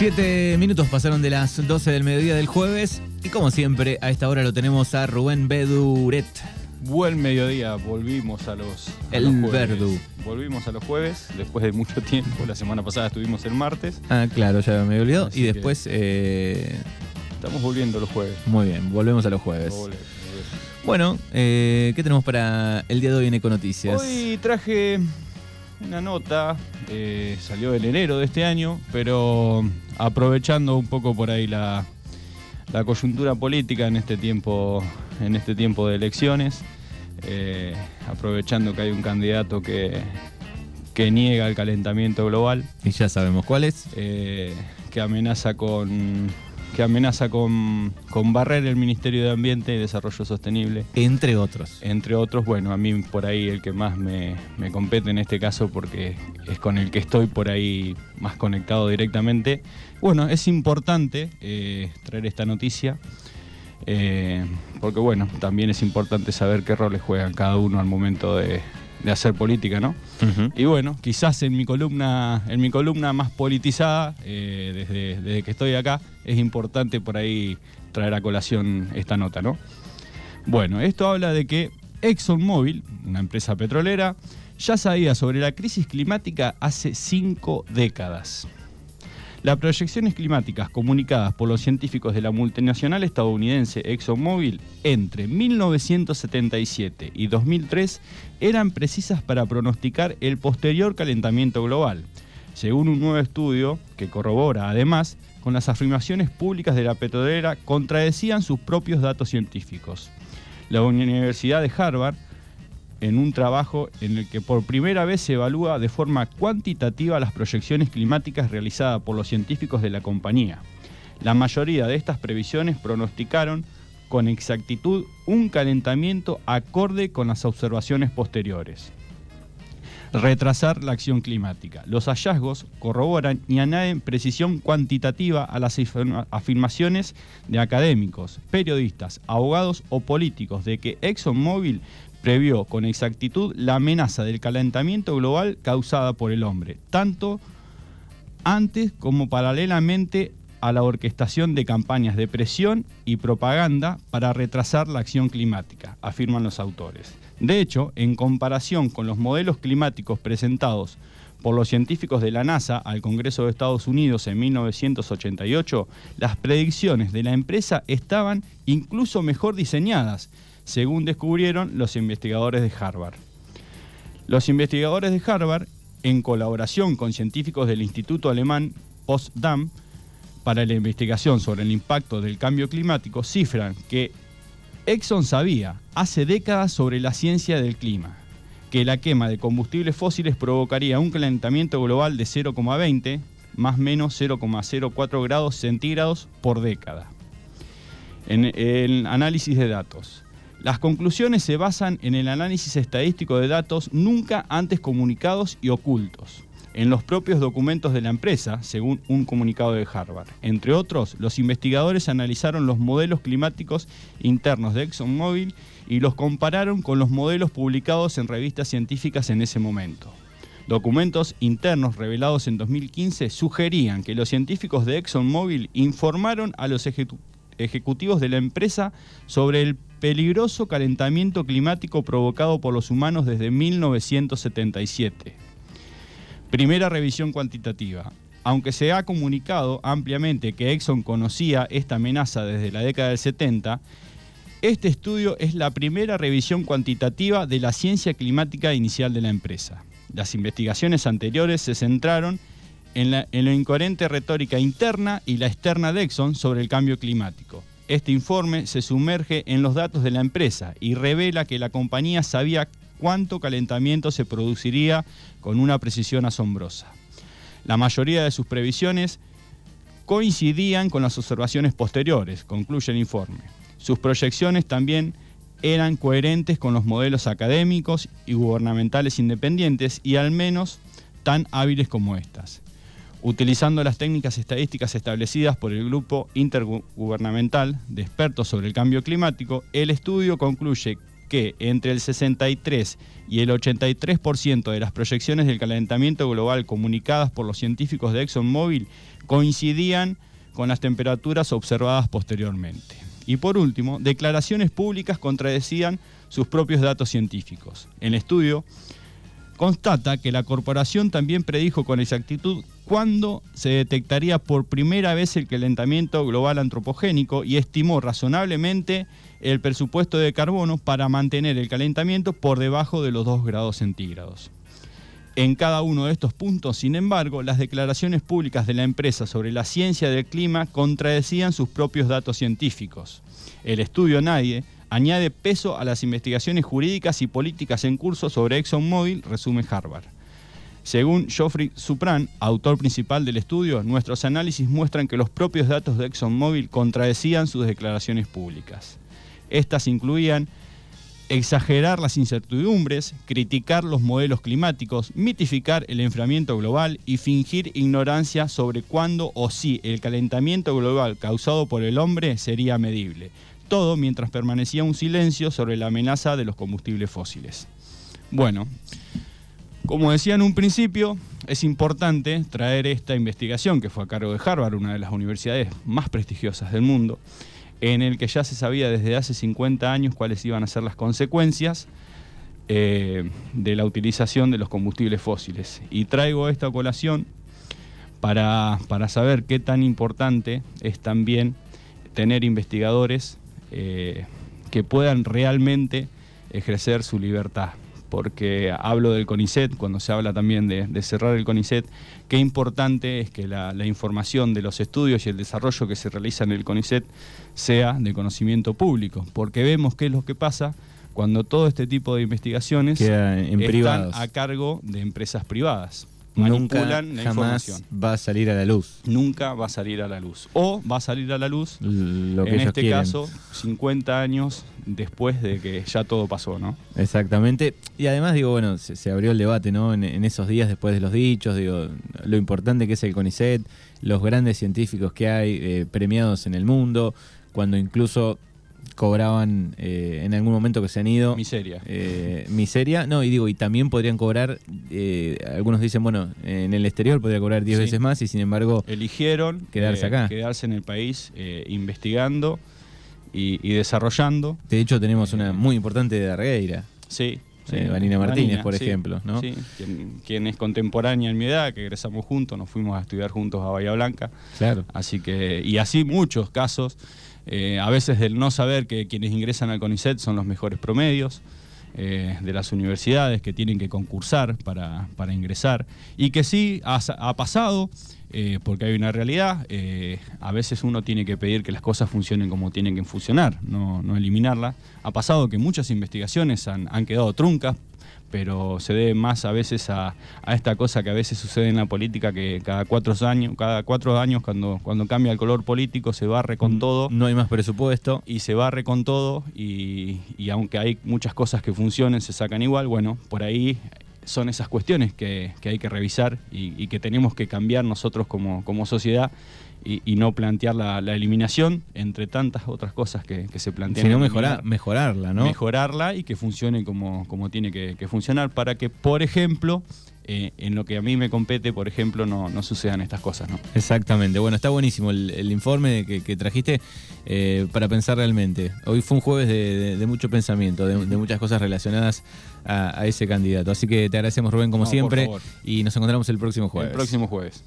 Siete minutos pasaron de las 12 del mediodía del jueves y como siempre a esta hora lo tenemos a Rubén Beduret. Buen mediodía, volvimos a los, a El los jueves. Verdu. Volvimos a los jueves, después de mucho tiempo. La semana pasada estuvimos el martes. Ah, claro, ya me olvidó. Así Y después, eh, Estamos volviendo los jueves. muy bien, volvemos a los jueves. Bueno, eh, ¿qué tenemos para el día de hoy en Econoticias? Hoy traje una nota, eh, salió en enero de este año, pero aprovechando un poco por ahí la, la coyuntura política en este tiempo, en este tiempo de elecciones, eh, aprovechando que hay un candidato que, que niega el calentamiento global, Y ya sabemos cuál es. eh, que amenaza con que amenaza con, con barrer el Ministerio de Ambiente y Desarrollo Sostenible Entre otros. entre otros, bueno, a mí por ahí el que más me, me compete en este caso porque es con el que estoy por ahí más conectado directamente. Bueno, es importante eh, traer esta noticia eh, porque bueno, también es importante saber qué roles juegan cada uno al momento de, de hacer política, ¿no? Y bueno, quizás en mi columna, en mi columna más politizada, eh, desde, desde que estoy acá, es importante por ahí traer a colación esta nota, ¿no? Bueno, esto habla de que ExxonMobil, una empresa petrolera, ya sabía sobre la crisis climática hace cinco décadas. Las proyecciones climáticas comunicadas por los científicos de la multinacional estadounidense ExxonMobil entre 1977 y 2003 eran precisas para pronosticar el posterior calentamiento global, según un nuevo estudio que corrobora además con las afirmaciones públicas de la petrolera contradecían sus propios datos científicos. La Universidad de Harvard en un trabajo en el que por primera vez se evalúa de forma cuantitativa las proyecciones climáticas realizadas por los científicos de la compañía. La mayoría de estas previsiones pronosticaron con exactitud un calentamiento acorde con las observaciones posteriores. Retrasar la acción climática. Los hallazgos corroboran y añaden precisión cuantitativa a las afirma- afirmaciones de académicos, periodistas, abogados o políticos de que ExxonMobil previó con exactitud la amenaza del calentamiento global causada por el hombre, tanto antes como paralelamente a la orquestación de campañas de presión y propaganda para retrasar la acción climática, afirman los autores. De hecho, en comparación con los modelos climáticos presentados por los científicos de la NASA al Congreso de Estados Unidos en 1988, las predicciones de la empresa estaban incluso mejor diseñadas, según descubrieron los investigadores de Harvard. Los investigadores de Harvard, en colaboración con científicos del Instituto Alemán Potsdam para la investigación sobre el impacto del cambio climático, cifran que Exxon sabía hace décadas sobre la ciencia del clima, que la quema de combustibles fósiles provocaría un calentamiento global de 0,20 más menos 0,04 grados centígrados por década. En el análisis de datos. Las conclusiones se basan en el análisis estadístico de datos nunca antes comunicados y ocultos, en los propios documentos de la empresa, según un comunicado de Harvard. Entre otros, los investigadores analizaron los modelos climáticos internos de ExxonMobil y los compararon con los modelos publicados en revistas científicas en ese momento. Documentos internos revelados en 2015 sugerían que los científicos de ExxonMobil informaron a los ejecu- ejecutivos de la empresa sobre el peligroso calentamiento climático provocado por los humanos desde 1977. Primera revisión cuantitativa. Aunque se ha comunicado ampliamente que Exxon conocía esta amenaza desde la década del 70, este estudio es la primera revisión cuantitativa de la ciencia climática inicial de la empresa. Las investigaciones anteriores se centraron en la, en la incoherente retórica interna y la externa de Exxon sobre el cambio climático. Este informe se sumerge en los datos de la empresa y revela que la compañía sabía cuánto calentamiento se produciría con una precisión asombrosa. La mayoría de sus previsiones coincidían con las observaciones posteriores, concluye el informe. Sus proyecciones también eran coherentes con los modelos académicos y gubernamentales independientes y al menos tan hábiles como estas. Utilizando las técnicas estadísticas establecidas por el Grupo Intergubernamental de Expertos sobre el Cambio Climático, el estudio concluye que entre el 63 y el 83% de las proyecciones del calentamiento global comunicadas por los científicos de ExxonMobil coincidían con las temperaturas observadas posteriormente. Y por último, declaraciones públicas contradecían sus propios datos científicos. En el estudio constata que la corporación también predijo con exactitud cuándo se detectaría por primera vez el calentamiento global antropogénico y estimó razonablemente el presupuesto de carbono para mantener el calentamiento por debajo de los 2 grados centígrados. En cada uno de estos puntos, sin embargo, las declaraciones públicas de la empresa sobre la ciencia del clima contradecían sus propios datos científicos. El estudio Nadie añade peso a las investigaciones jurídicas y políticas en curso sobre ExxonMobil, resume Harvard. Según Geoffrey Supran, autor principal del estudio, nuestros análisis muestran que los propios datos de ExxonMobil contradecían sus declaraciones públicas. Estas incluían exagerar las incertidumbres, criticar los modelos climáticos, mitificar el enfriamiento global y fingir ignorancia sobre cuándo o si el calentamiento global causado por el hombre sería medible todo mientras permanecía un silencio sobre la amenaza de los combustibles fósiles. Bueno, como decía en un principio, es importante traer esta investigación que fue a cargo de Harvard, una de las universidades más prestigiosas del mundo, en el que ya se sabía desde hace 50 años cuáles iban a ser las consecuencias eh, de la utilización de los combustibles fósiles. Y traigo esta colación para, para saber qué tan importante es también tener investigadores eh, que puedan realmente ejercer su libertad. Porque hablo del CONICET, cuando se habla también de, cerrar el CONICET, qué importante es que la, información de los estudios y el desarrollo que se realiza en el CONICET sea de conocimiento público, porque vemos qué es lo que pasa cuando todo este tipo de investigaciones están a cargo de empresas privadas manipulan Nunca, la jamás va a salir a la luz. Nunca va a salir a la luz. O va a salir a la luz, Lo que en este caso, 50 años después de que ya todo pasó, ¿no? Exactamente. Y además, digo, bueno, se, abrió el debate, ¿no? En, esos días después de los dichos, digo, lo importante que es el CONICET, los grandes científicos que hay eh, premiados en el mundo, cuando incluso cobraban eh, en algún momento que se han ido. Miseria. Eh, miseria, no, y digo, y también podrían cobrar, eh, algunos dicen, bueno, en el exterior podría cobrar 10 veces más y sin embargo... Eligieron quedarse acá. Quedarse en el país investigando y, desarrollando. De hecho tenemos una muy importante de Argueira. Sí. Vanina Martínez, por ejemplo, ¿no? Sí, quien, es contemporánea en mi edad, que egresamos juntos, nos fuimos a estudiar juntos a Bahía Blanca. Claro. Así que, y así muchos casos eh, a veces del no saber que quienes ingresan al CONICET son los mejores promedios. Eh, de las universidades que tienen que concursar para, ingresar y que sí ha, pasado, eh, porque hay una realidad, a veces uno tiene que pedir que las cosas funcionen como tienen que funcionar, no, no eliminarlas. Ha pasado que muchas investigaciones han, han quedado truncas pero se debe más a veces a, esta cosa que a veces sucede en la política que cada cuatro años, cada cuatro años cuando, cuando cambia el color político se barre con mm, todo. No hay más presupuesto. Y se barre con todo y, aunque hay muchas cosas que funcionen, se sacan igual, bueno, por ahí son esas cuestiones que, hay que revisar y, que tenemos que cambiar nosotros como, como sociedad y, no plantear la, eliminación entre tantas otras cosas que, se plantean. Sino mejorar, mejorarla, ¿no? Mejorarla y que funcione como, como tiene que, funcionar para que, por ejemplo, eh, en lo que a mí me compete, por ejemplo, no, no sucedan estas cosas, ¿no? Exactamente. Bueno, está buenísimo el, informe que, trajiste eh, para pensar realmente. Hoy fue un jueves de, mucho pensamiento, de, muchas cosas relacionadas a, ese candidato. Así que te agradecemos, Rubén, como siempre, y nos encontramos el próximo jueves. El próximo jueves.